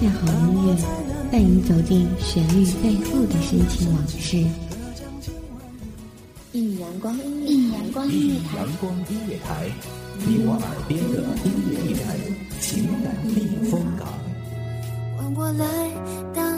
下好音乐，带你走进旋律背后的深情往事。一米阳光，一米阳光音乐台，阳光音乐台，你我耳边的音乐驿站，情感避风港。换我来当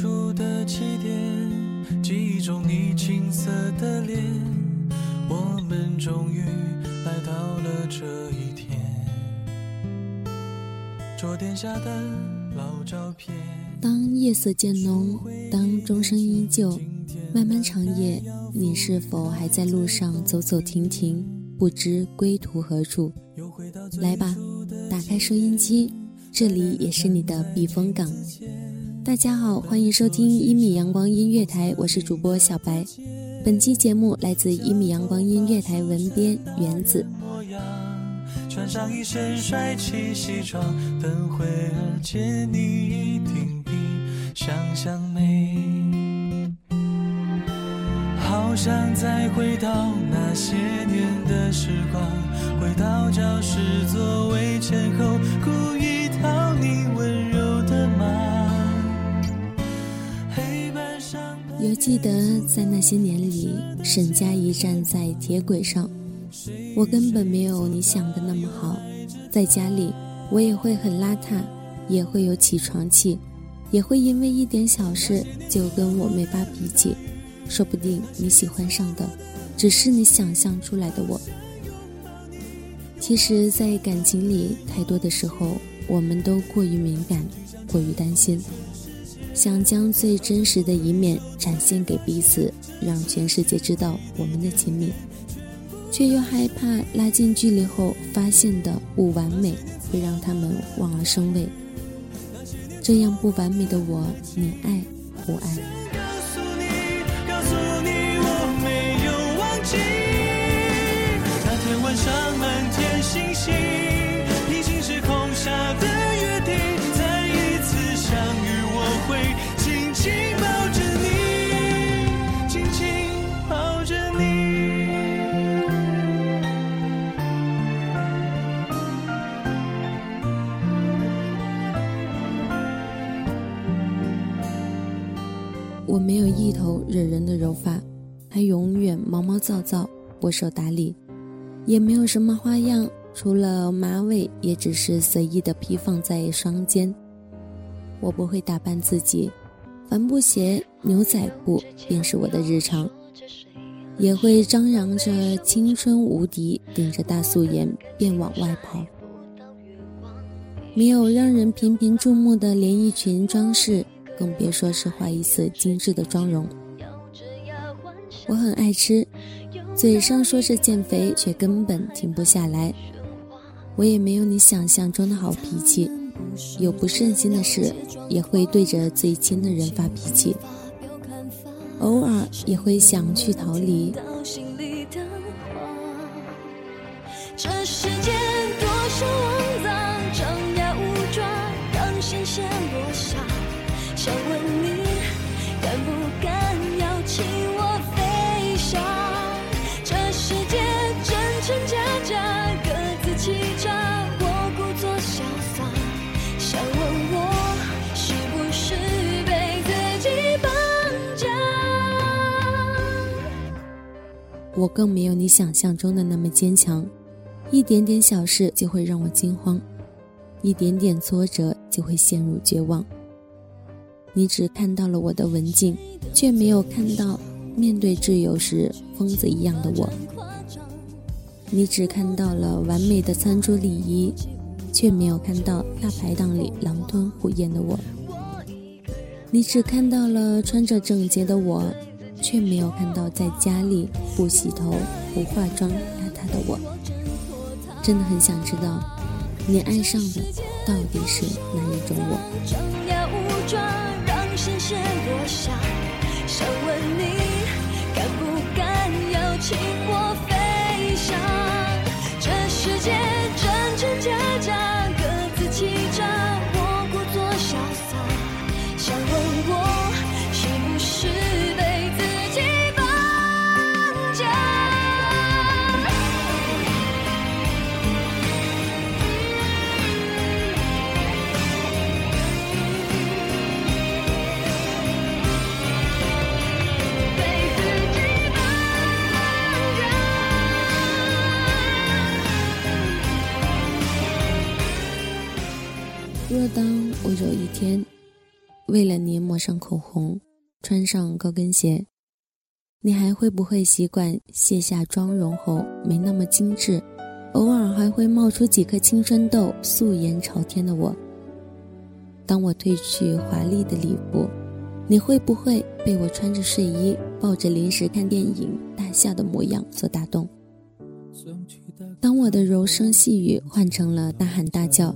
初的起点，记忆中你青涩的脸，我们终于来到了这一天。桌垫下的老照片。当夜色渐浓，当钟声依旧，漫漫长夜，你是否还在路上走走停停，不知归途何处？来吧，打开收音机，这里也是你的避风港。大家好，欢迎收听一米阳光音乐台，我是主播小白。本期节目来自一米阳光音乐台文编原子。穿上一身帅气西装，等会儿见你一定比想象美。好想再回到那些年的时光，回到教室座位前后，故意讨你温柔的骂。犹记得在那些年里，沈佳宜站在铁轨上，我根本没有你想的那么好。在家里，我也会很邋遢，也会有起床气，也会因为一点小事就跟我妹发脾气。说不定你喜欢上的，只是你想象出来的我。其实，在感情里，太多的时候，我们都过于敏感，过于担心。想将最真实的一面展现给彼此，让全世界知道我们的亲密，却又害怕拉近距离后发现的不完美会让他们望而生畏。这样不完美的我，你爱不爱？我没有一头惹人的柔发，还永远毛毛躁躁、不受打理，也没有什么花样，除了马尾，也只是随意的披放在双肩。我不会打扮自己，帆布鞋、牛仔裤便是我的日常，也会张扬着青春无敌，顶着大素颜便往外跑。没有让人频频注目的连衣裙装饰。更别说是画一次精致的妆容。我很爱吃，嘴上说着减肥，却根本停不下来。我也没有你想象中的好脾气，有不顺心的事也会对着最亲的人发脾气，偶尔也会想去逃离。这世界我更没有你想象中的那么坚强，一点点小事就会让我惊慌，一点点挫折就会陷入绝望。你只看到了我的文静，却没有看到面对挚友时疯子一样的我。你只看到了完美的餐桌礼仪，却没有看到大排档里狼吞虎咽的我。你只看到了穿着整洁的我，却没有看到在家里不洗头、不化妆、邋遢的我。真的很想知道，你爱上的到底是哪一种我？想问你天为了你抹上口红，穿上高跟鞋，你还会不会习惯卸下妆容后没那么精致，偶尔还会冒出几颗青春痘、素颜朝天的我？当我褪去华丽的礼服，你会不会被我穿着睡衣抱着零食看电影大笑的模样所打动？当我的柔声细语换成了大喊大叫？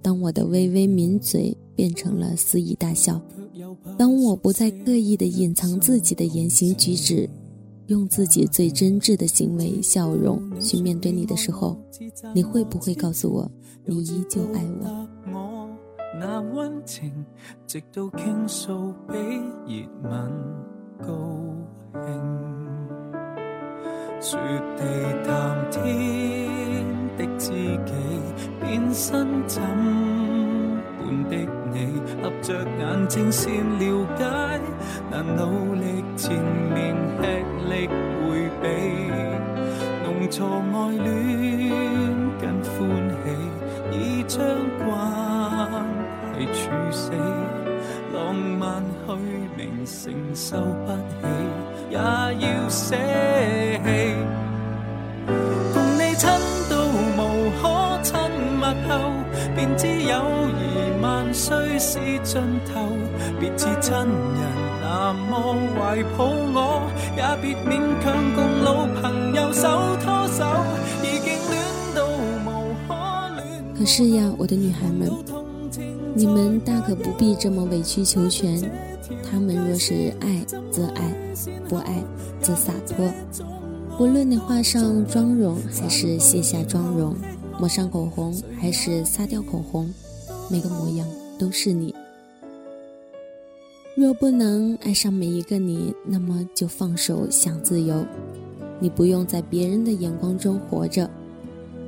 当我的微微抿嘴变成了肆意大笑，当我不再刻意的隐藏自己的言行举止，用自己最真挚的行为笑容去面对你的时候，你会不会告诉我，你依旧爱我？那温情，直到倾诉比热吻高兴，说地谈天的知己，变身怎的你，合着眼睛先了解，难努力前面吃力回避，弄错爱恋跟欢喜，已将关系处死，浪漫虚名承受不起，也要舍弃。共你亲到无可亲密后，便知友谊万岁是尽头，别似亲人那么怀抱我，也别勉强共老朋友手拖手，已经可。是呀，我的女孩们，你们大可不必这么委曲求全。他们若是爱则爱，不爱则洒脱。无论你画上妆容还是卸下妆容。抹上口红还是擦掉口红，每个模样都是你。若不能爱上每一个你，那么就放手想自由。你不用在别人的眼光中活着，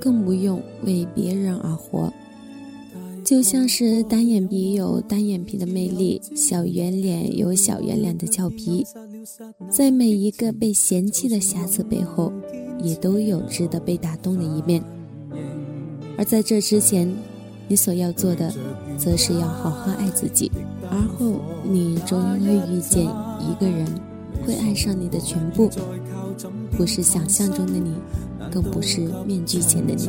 更不用为别人而活。就像是单眼皮有单眼皮的魅力，小圆脸有小圆脸的俏皮，在每一个被嫌弃的瑕疵背后，也都有值得被打动的一面。而在这之前，你所要做的，则是要好好爱自己。而后，你终会遇见一个人，会爱上你的全部，不是想象中的你，更不是面具前的你。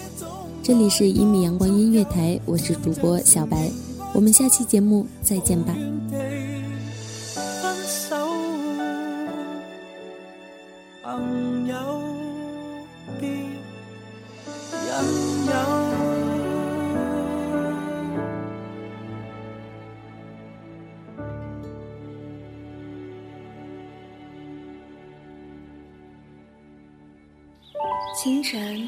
这里是一米阳光音乐台，我是主播小白。我们下期节目再见吧。清晨，